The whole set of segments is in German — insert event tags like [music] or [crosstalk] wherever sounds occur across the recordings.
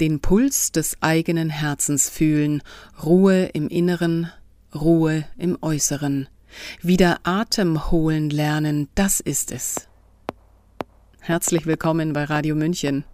Den Puls des eigenen Herzens fühlen, Ruhe im Inneren, Ruhe im Äußeren. Wieder Atem holen lernen, das ist es. Herzlich willkommen bei Radio München.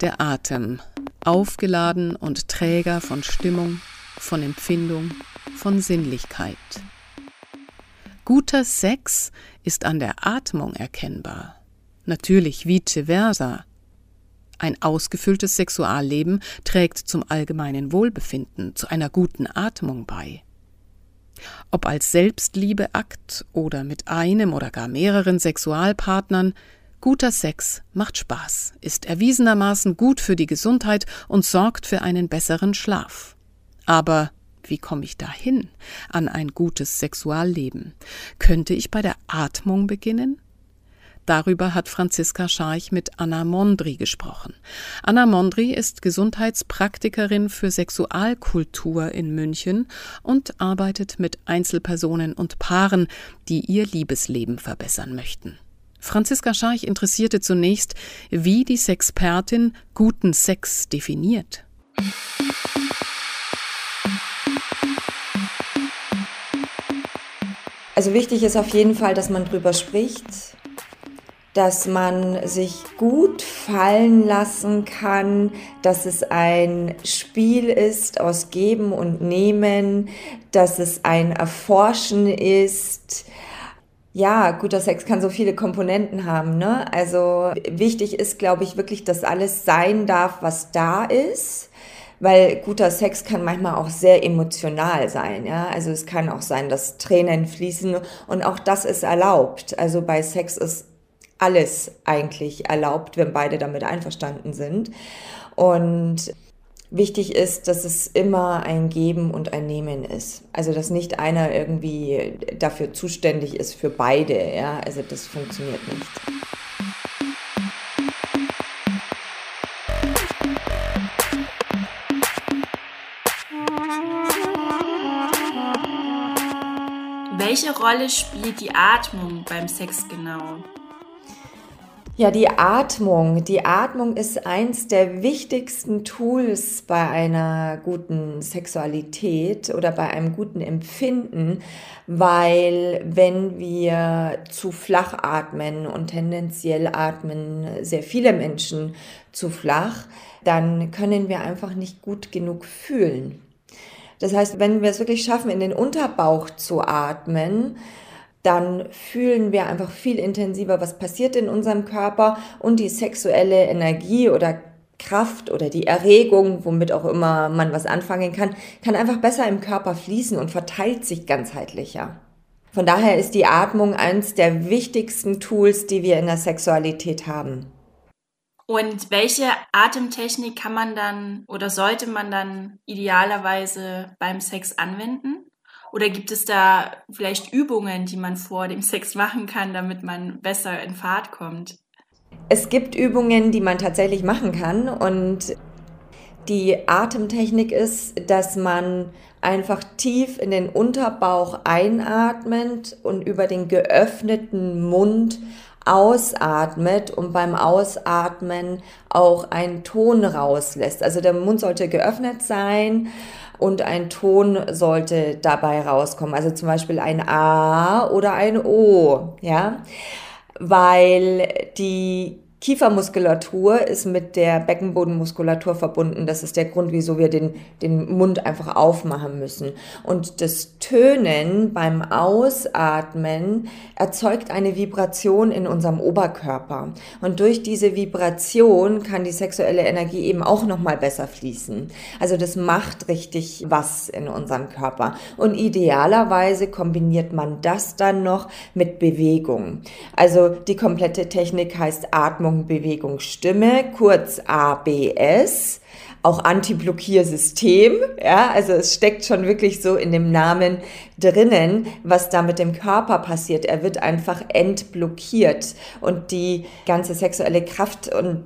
Der Atem, aufgeladen und Träger von Stimmung, von Empfindung, von Sinnlichkeit. Guter Sex ist an der Atmung erkennbar. Natürlich vice versa. Ein ausgefülltes Sexualleben trägt zum allgemeinen Wohlbefinden, zu einer guten Atmung bei. Ob als Selbstliebeakt oder mit einem oder gar mehreren Sexualpartnern, guter Sex macht Spaß, ist erwiesenermaßen gut für die Gesundheit und sorgt für einen besseren Schlaf. Aber wie komme ich dahin an ein gutes Sexualleben? Könnte ich bei der Atmung beginnen? Darüber hat Franziska Scharch mit Anna Mondri gesprochen. Anna Mondri ist Gesundheitspraktikerin für Sexualkultur in München und arbeitet mit Einzelpersonen und Paaren, die ihr Liebesleben verbessern möchten. Franziska Scharch interessierte zunächst, wie die Sexpertin guten Sex definiert. Also wichtig ist auf jeden Fall, dass man drüber spricht, dass man sich gut fallen lassen kann, dass es ein Spiel ist aus Geben und Nehmen, dass es ein Erforschen ist. Ja, guter Sex kann so viele Komponenten haben. Ne? Also wichtig ist, glaube ich, wirklich, dass alles sein darf, was da ist weil guter Sex kann manchmal auch sehr emotional sein. Ja? Also es kann auch sein, dass Tränen fließen und auch das ist erlaubt. Also bei Sex ist alles eigentlich erlaubt, wenn beide damit einverstanden sind. Und wichtig ist, dass es immer ein Geben und ein Nehmen ist. Also dass nicht einer irgendwie dafür zuständig ist für beide. Ja? Also das funktioniert nicht. Welche Rolle spielt die Atmung beim Sex genau? Ja, die Atmung. Die Atmung ist eins der wichtigsten Tools bei einer guten Sexualität oder bei einem guten Empfinden, weil wenn wir zu flach atmen und tendenziell atmen sehr viele Menschen zu flach, dann können wir einfach nicht gut genug fühlen. Das heißt, wenn wir es wirklich schaffen, in den Unterbauch zu atmen, dann fühlen wir einfach viel intensiver, was passiert in unserem Körper und die sexuelle Energie oder Kraft oder die Erregung, womit auch immer man was anfangen kann, kann einfach besser im Körper fließen und verteilt sich ganzheitlicher. Von daher ist die Atmung eines der wichtigsten Tools, die wir in der Sexualität haben. Und welche Atemtechnik kann man dann oder sollte man dann idealerweise beim Sex anwenden? Oder gibt es da vielleicht Übungen, die man vor dem Sex machen kann, damit man besser in Fahrt kommt? Es gibt Übungen, die man tatsächlich machen kann und die Atemtechnik ist, dass man einfach tief in den Unterbauch einatmet und über den geöffneten Mund ausatmet und beim Ausatmen auch einen Ton rauslässt. Also der Mund sollte geöffnet sein und ein Ton sollte dabei rauskommen. Also zum Beispiel ein A oder ein O, ja, weil die Kiefermuskulatur ist mit der Beckenbodenmuskulatur verbunden. Das ist der Grund, wieso wir den, den Mund einfach aufmachen müssen. Und das Tönen beim Ausatmen erzeugt eine Vibration in unserem Oberkörper. Und durch diese Vibration kann die sexuelle Energie eben auch nochmal besser fließen. Also das macht richtig was in unserem Körper. Und idealerweise kombiniert man das dann noch mit Bewegung. Also die komplette Technik heißt Atmung Bewegung, Stimme, kurz ABS, auch Anti-Blockiersystem. Ja, also es steckt schon wirklich so in dem Namen drinnen, was da mit dem Körper passiert. Er wird einfach entblockiert und die ganze sexuelle Kraft und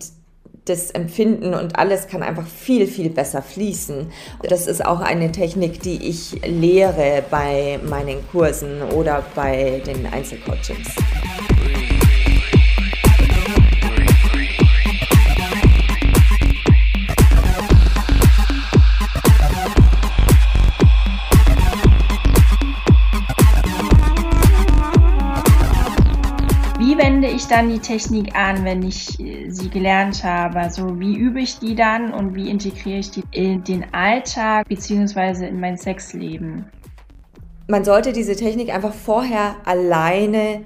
das Empfinden und alles kann einfach viel, viel besser fließen. Das ist auch eine Technik, die ich lehre bei meinen Kursen oder bei den Einzelcoachings. Dann die Technik an, wenn ich äh, sie gelernt habe? Also wie übe ich die dann und wie integriere ich die in den Alltag bzw. in mein Sexleben? Man sollte diese Technik einfach vorher alleine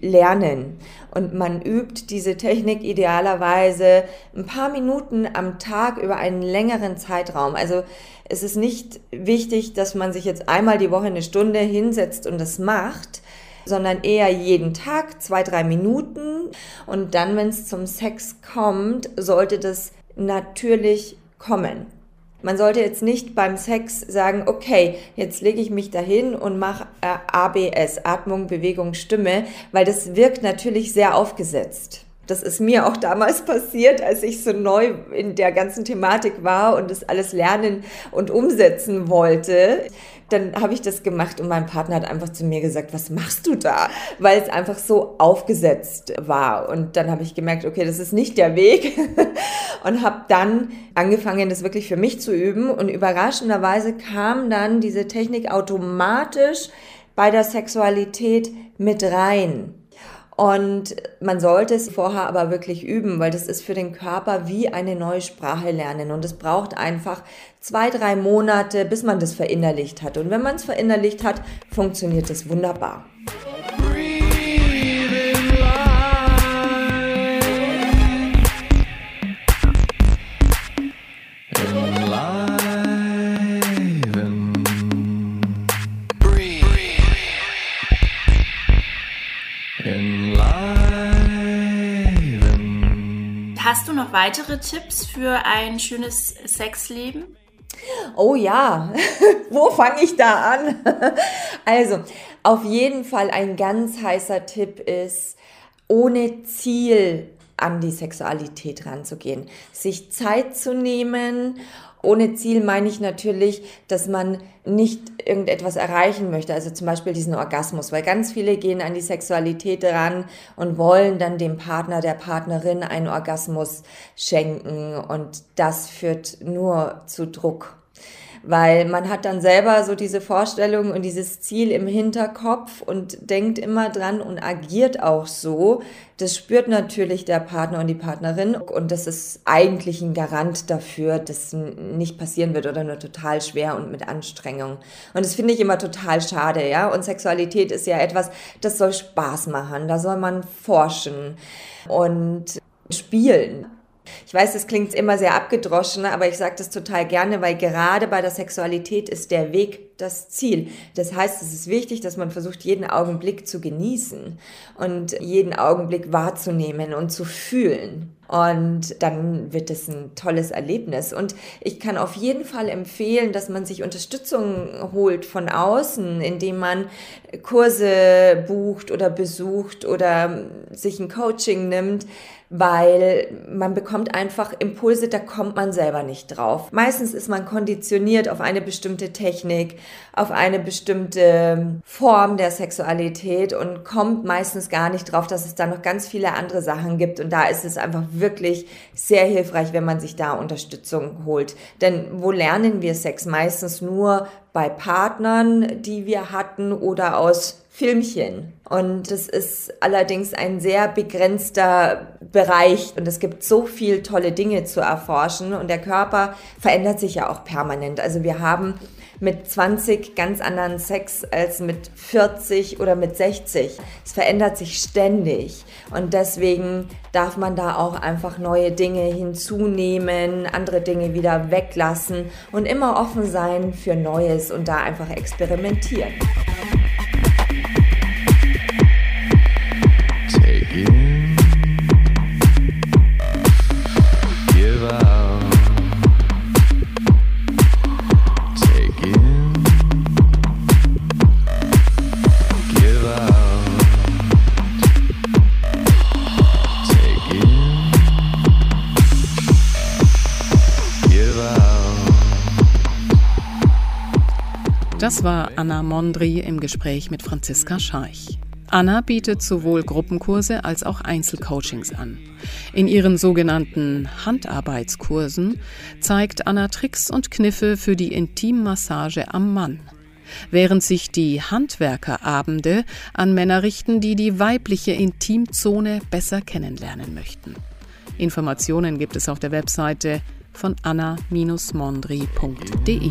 lernen. Und man übt diese Technik idealerweise ein paar Minuten am Tag über einen längeren Zeitraum. Also es ist nicht wichtig, dass man sich jetzt einmal die Woche eine Stunde hinsetzt und das macht, sondern eher jeden Tag zwei, drei Minuten. Und dann, wenn es zum Sex kommt, sollte das natürlich kommen. Man sollte jetzt nicht beim Sex sagen, okay, jetzt lege ich mich dahin und mache äh, ABS, Atmung, Bewegung, Stimme, weil das wirkt natürlich sehr aufgesetzt. Das ist mir auch damals [laughs] passiert, als ich so neu in der ganzen Thematik war und das alles lernen und umsetzen wollte dann habe ich das gemacht und mein Partner hat einfach zu mir gesagt, was machst du da? Weil es einfach so aufgesetzt war. Und dann habe ich gemerkt, okay, das ist nicht der Weg. [laughs] und habe dann angefangen, das wirklich für mich zu üben. Und überraschenderweise kam dann diese Technik automatisch bei der Sexualität mit rein. Und man sollte es vorher aber wirklich üben, weil das ist für den Körper wie eine neue Sprache lernen. Und es braucht einfach zwei, drei Monate, bis man das verinnerlicht hat. Und wenn man es verinnerlicht hat, funktioniert es wunderbar. Hast du noch weitere Tipps für ein schönes Sexleben? Oh ja, [laughs] wo fange ich da an? [laughs] also, auf jeden Fall ein ganz heißer Tipp ist, ohne Ziel an die Sexualität ranzugehen. Sich Zeit zu nehmen ohne Ziel meine ich natürlich, dass man nicht irgendetwas erreichen möchte, also zum Beispiel diesen Orgasmus, weil ganz viele gehen an die Sexualität ran und wollen dann dem Partner, der Partnerin einen Orgasmus schenken und das führt nur zu Druck weil man hat dann selber so diese Vorstellung und dieses Ziel im Hinterkopf und denkt immer dran und agiert auch so. Das spürt natürlich der Partner und die Partnerin und das ist eigentlich ein Garant dafür, dass nicht passieren wird oder nur total schwer und mit Anstrengung. Und das finde ich immer total schade, ja. Und Sexualität ist ja etwas, das soll Spaß machen, da soll man forschen und spielen. Ich weiß, das klingt immer sehr abgedroschen, aber ich sage das total gerne, weil gerade bei der Sexualität ist der Weg das Ziel. Das heißt, es ist wichtig, dass man versucht, jeden Augenblick zu genießen und jeden Augenblick wahrzunehmen und zu fühlen. Und dann wird es ein tolles Erlebnis. Und ich kann auf jeden Fall empfehlen, dass man sich Unterstützung holt von außen, indem man Kurse bucht oder besucht oder sich ein Coaching nimmt, weil man bekommt einfach Impulse, da kommt man selber nicht drauf. Meistens ist man konditioniert auf eine bestimmte Technik, auf eine bestimmte Form der Sexualität und kommt meistens gar nicht drauf, dass es da noch ganz viele andere Sachen gibt. Und da ist es einfach wirklich sehr hilfreich, wenn man sich da Unterstützung holt. Denn wo lernen wir Sex? Meistens nur bei Partnern, die wir hatten oder aus Filmchen. Und das ist allerdings ein sehr begrenzter Bereich und es gibt so viel tolle Dinge zu erforschen und der Körper verändert sich ja auch permanent. Also wir haben mit 20 ganz anderen Sex als mit 40 oder mit 60. Es verändert sich ständig und deswegen darf man da auch einfach neue Dinge hinzunehmen, andere Dinge wieder weglassen und immer offen sein für Neues und da einfach experimentieren. Das war Anna Mondri im Gespräch mit Franziska Scharch. Anna bietet sowohl Gruppenkurse als auch Einzelcoachings an. In ihren sogenannten Handarbeitskursen zeigt Anna Tricks und Kniffe für die Intimmassage am Mann. während sich die Handwerkerabende an Männer richten, die die weibliche Intimzone besser kennenlernen möchten. Informationen gibt es auf der Webseite von anna-mondri.de.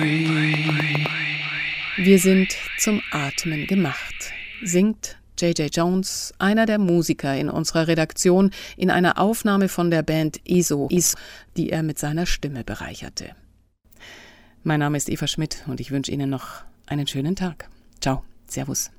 Wir sind zum Atmen gemacht, singt J.J. Jones, einer der Musiker in unserer Redaktion, in einer Aufnahme von der Band ISO, die er mit seiner Stimme bereicherte. Mein Name ist Eva Schmidt und ich wünsche Ihnen noch einen schönen Tag. Ciao, Servus.